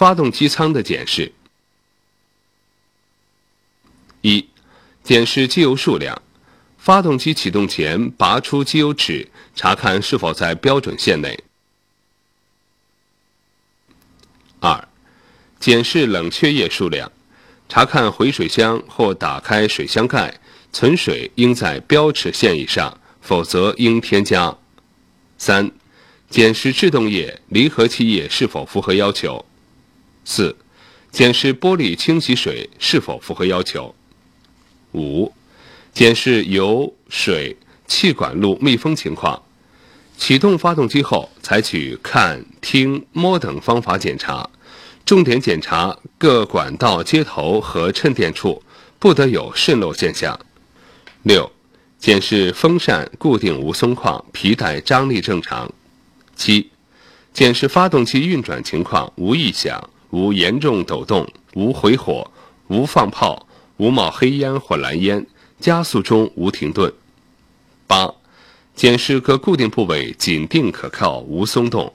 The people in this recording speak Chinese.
发动机舱的检视：一、检视机油数量。发动机启动前，拔出机油尺，查看是否在标准线内。二、检视冷却液数量，查看回水箱或打开水箱盖，存水应在标尺线以上，否则应添加。三、检视制动液、离合器液是否符合要求。四、检视玻璃清洗水是否符合要求。五。检视油、水、气管路密封情况。启动发动机后，采取看、听、摸等方法检查，重点检查各管道接头和衬垫处，不得有渗漏现象。六、检视风扇固定无松旷，皮带张力正常。七、检视发动机运转情况无异响，无严重抖动，无回火，无放炮，无冒黑烟或蓝烟。加速中无停顿。八、检视各固定部位紧定可靠，无松动。